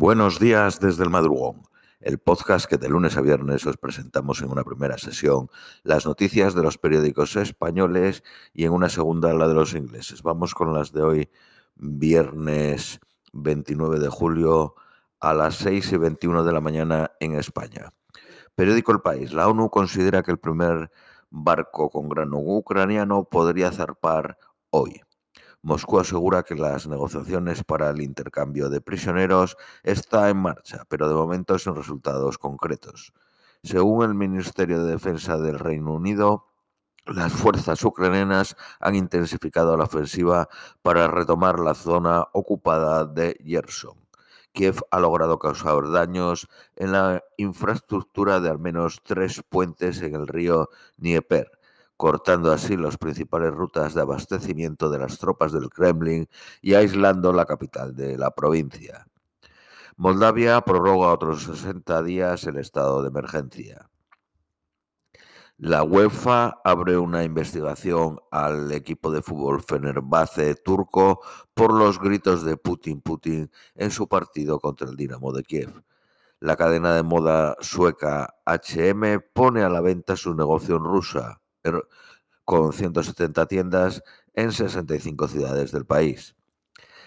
Buenos días desde el madrugón, el podcast que de lunes a viernes os presentamos en una primera sesión las noticias de los periódicos españoles y en una segunda la de los ingleses. Vamos con las de hoy, viernes 29 de julio a las 6 y 21 de la mañana en España. Periódico El País. La ONU considera que el primer barco con grano ucraniano podría zarpar hoy. Moscú asegura que las negociaciones para el intercambio de prisioneros está en marcha, pero de momento sin resultados concretos. Según el Ministerio de Defensa del Reino Unido, las fuerzas ucranianas han intensificado la ofensiva para retomar la zona ocupada de Yerson. Kiev ha logrado causar daños en la infraestructura de al menos tres puentes en el río Dnieper, cortando así las principales rutas de abastecimiento de las tropas del Kremlin y aislando la capital de la provincia. Moldavia prorroga otros 60 días el estado de emergencia. La UEFA abre una investigación al equipo de fútbol Fenerbahce turco por los gritos de Putin Putin en su partido contra el Dinamo de Kiev. La cadena de moda sueca H&M pone a la venta su negocio en Rusia, con 170 tiendas en 65 ciudades del país.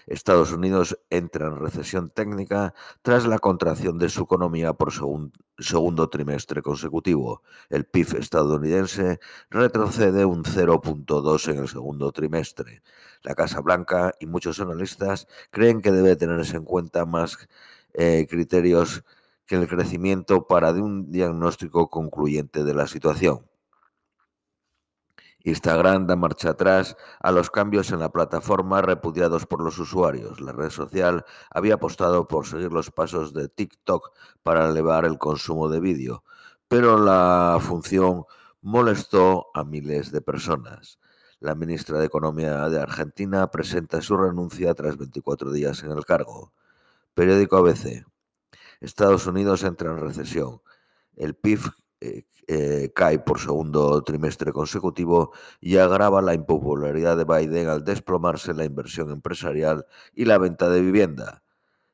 Estados Unidos entra en recesión técnica tras la contracción de su economía por segundo trimestre consecutivo. El PIB estadounidense retrocede un 0.2 en el segundo trimestre. La Casa Blanca y muchos analistas creen que debe tenerse en cuenta más eh, criterios que el crecimiento para un diagnóstico concluyente de la situación. Instagram da marcha atrás a los cambios en la plataforma repudiados por los usuarios. La red social había apostado por seguir los pasos de TikTok para elevar el consumo de vídeo, pero la función molestó a miles de personas. La ministra de Economía de Argentina presenta su renuncia tras 24 días en el cargo. Periódico ABC. Estados Unidos entra en recesión. El PIB eh, eh, cae por segundo trimestre consecutivo y agrava la impopularidad de Biden al desplomarse la inversión empresarial y la venta de vivienda.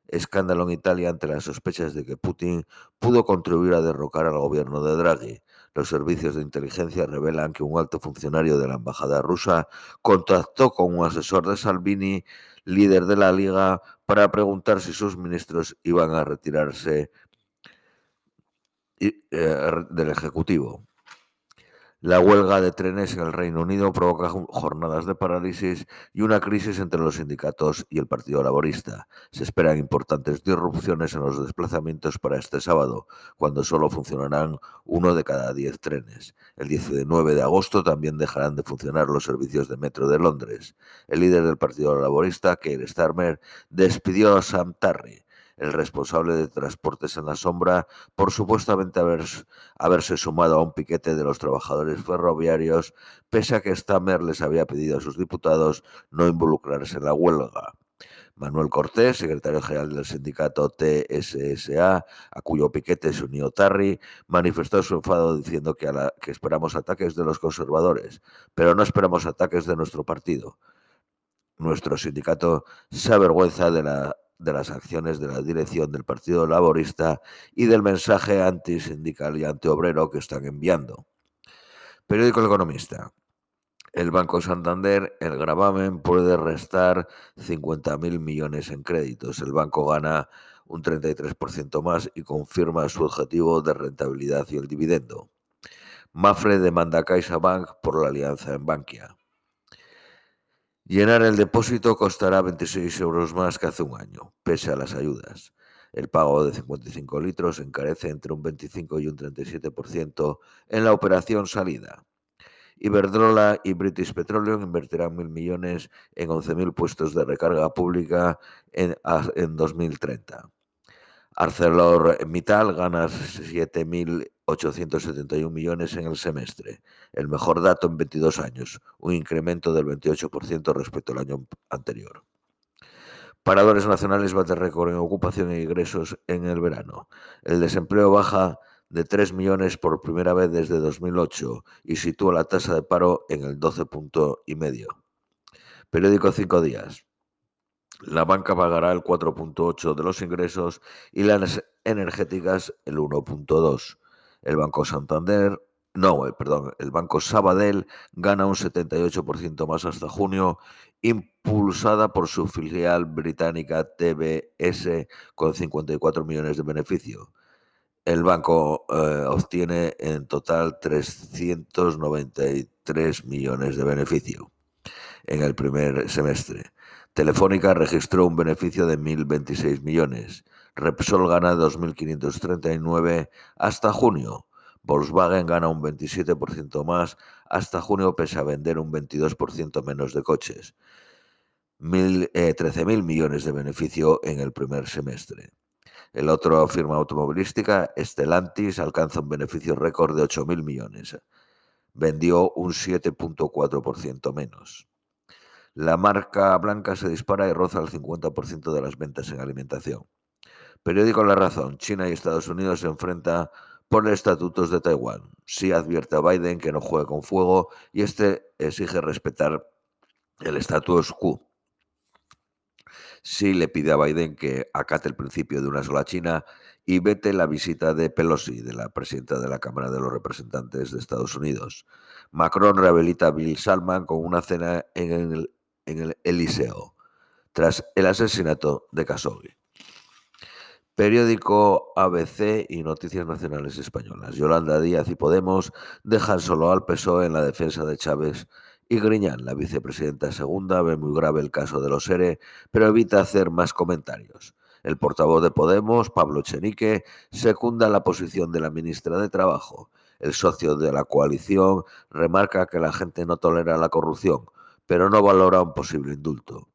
Escándalo en Italia ante las sospechas de que Putin pudo contribuir a derrocar al gobierno de Draghi. Los servicios de inteligencia revelan que un alto funcionario de la embajada rusa contactó con un asesor de Salvini, líder de la Liga, para preguntar si sus ministros iban a retirarse eh, del Ejecutivo. La huelga de trenes en el Reino Unido provoca jornadas de parálisis y una crisis entre los sindicatos y el Partido Laborista. Se esperan importantes disrupciones en los desplazamientos para este sábado, cuando solo funcionarán uno de cada diez trenes. El 19 de agosto también dejarán de funcionar los servicios de metro de Londres. El líder del Partido Laborista, Keir Starmer, despidió a Sam Tarry, el responsable de transportes en la sombra, por supuestamente haberse sumado a un piquete de los trabajadores ferroviarios, pese a que Stammer les había pedido a sus diputados no involucrarse en la huelga. Manuel Cortés, secretario general del sindicato TSSA, a cuyo piquete se unió Tarri, manifestó su enfado diciendo que esperamos ataques de los conservadores, pero no esperamos ataques de nuestro partido. Nuestro sindicato se avergüenza de la de las acciones de la dirección del Partido Laborista y del mensaje antisindical y antiobrero que están enviando. Periódico El Economista. El Banco Santander, el gravamen puede restar 50.000 millones en créditos. El banco gana un 33% más y confirma su objetivo de rentabilidad y el dividendo. Mafre demanda a CaixaBank por la alianza en Bankia. Llenar el depósito costará 26 euros más que hace un año, pese a las ayudas. El pago de 55 litros encarece entre un 25 y un 37% en la operación salida. Iberdrola y British Petroleum invertirán mil millones en 11.000 puestos de recarga pública en, en 2030. ArcelorMittal gana 7.871 millones en el semestre, el mejor dato en 22 años, un incremento del 28% respecto al año anterior. Paradores nacionales bate récord en ocupación e ingresos en el verano. El desempleo baja de 3 millones por primera vez desde 2008 y sitúa la tasa de paro en el 12 punto y medio. Periódico Cinco Días. La banca pagará el 4.8 de los ingresos y las energéticas el 1.2. El Banco Santander, no, eh, perdón, el Banco Sabadell gana un 78% más hasta junio, impulsada por su filial británica TBS con 54 millones de beneficio. El banco eh, obtiene en total 393 millones de beneficio en el primer semestre. Telefónica registró un beneficio de 1.026 millones. Repsol gana 2.539 hasta junio. Volkswagen gana un 27% más hasta junio pese a vender un 22% menos de coches. 13.000 eh, millones de beneficio en el primer semestre. El otro firma automovilística, Stellantis, alcanza un beneficio récord de 8.000 millones. Vendió un 7.4% menos. La marca blanca se dispara y roza el 50% de las ventas en alimentación. Periódico La Razón. China y Estados Unidos se enfrentan por el estatutos de Taiwán. Sí advierte a Biden que no juegue con fuego y este exige respetar el status quo sí le pide a Biden que acate el principio de una sola China y vete la visita de Pelosi, de la presidenta de la Cámara de los Representantes de Estados Unidos. Macron rehabilita a Bill Salman con una cena en el, en el Eliseo, tras el asesinato de Khashoggi. Periódico ABC y Noticias Nacionales Españolas. Yolanda Díaz y Podemos dejan solo al PSOE en la defensa de Chávez y Griñán, la vicepresidenta segunda, ve muy grave el caso de los ERE, pero evita hacer más comentarios. El portavoz de Podemos, Pablo Chenique, secunda la posición de la ministra de Trabajo. El socio de la coalición remarca que la gente no tolera la corrupción, pero no valora un posible indulto.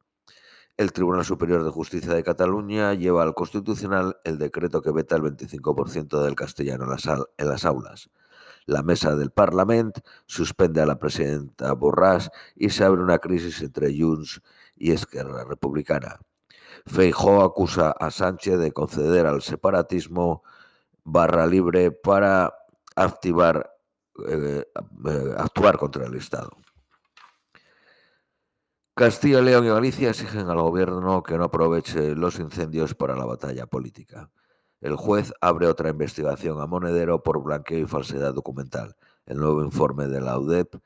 El Tribunal Superior de Justicia de Cataluña lleva al Constitucional el decreto que veta el 25% del castellano en las, aulas. La mesa del Parlament suspende a la presidenta Borràs y se abre una crisis entre Junts y Esquerra Republicana. Feijó acusa a Sánchez de conceder al separatismo barra libre para activar, eh, eh, actuar contra el Estado. Castilla, León y Galicia exigen al gobierno que no aproveche los incendios para la batalla política. El juez abre otra investigación a Monedero por blanqueo y falsedad documental. El nuevo informe de la UDEP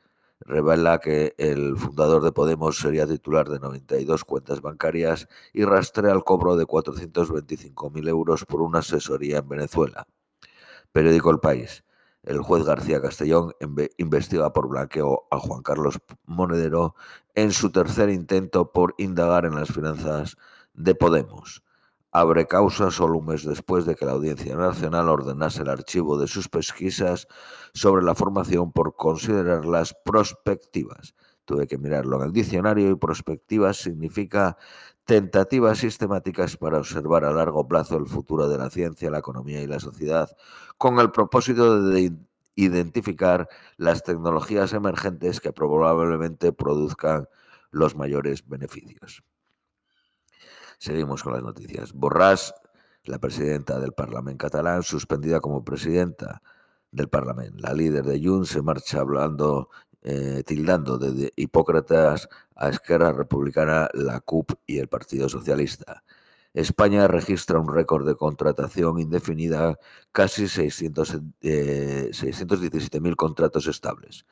revela que el fundador de Podemos sería titular de 92 cuentas bancarias y rastrea el cobro de 425.000 euros por una asesoría en Venezuela. Periódico El País. El juez García Castellón investiga por blanqueo a Juan Carlos Monedero en su tercer intento por indagar en las finanzas de Podemos abre causa solo un mes después de que la Audiencia Nacional ordenase el archivo de sus pesquisas sobre la formación por considerarlas prospectivas. Tuve que mirarlo en el diccionario y prospectivas significa tentativas sistemáticas para observar a largo plazo el futuro de la ciencia, la economía y la sociedad, con el propósito de identificar las tecnologías emergentes que probablemente produzcan los mayores beneficios. Seguimos con las noticias. Borràs, la presidenta del Parlamento catalán, suspendida como presidenta del Parlamento. La líder de Junts se marcha hablando, eh, tildando de, hipócratas a Esquerra Republicana, la CUP y el Partido Socialista. España registra un récord de contratación indefinida, casi 617.000 eh, contratos estables.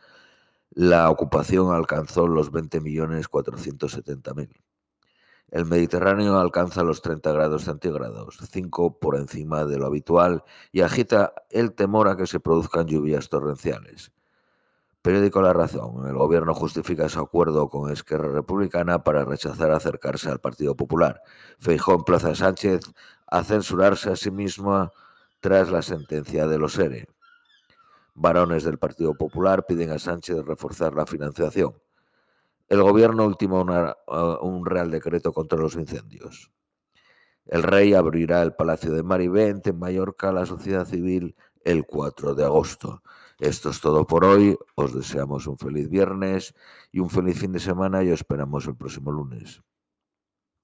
La ocupación alcanzó los 20.470.000. El Mediterráneo alcanza los 30 grados centígrados, 5 por encima de lo habitual, y agita el temor a que se produzcan lluvias torrenciales. Periódico La Razón. El gobierno justifica su acuerdo con Esquerra Republicana para rechazar acercarse al Partido Popular. Feijón Plaza Sánchez a censurarse a sí misma tras la sentencia de los ERE. Varones del Partido Popular piden a Sánchez reforzar la financiación. El gobierno ultima uh, un real decreto contra los incendios. El rey abrirá el Palacio de Marivent en Mallorca a la sociedad civil el 4 de agosto. Esto es todo por hoy. Os deseamos un feliz viernes y un feliz fin de semana y os esperamos el próximo lunes.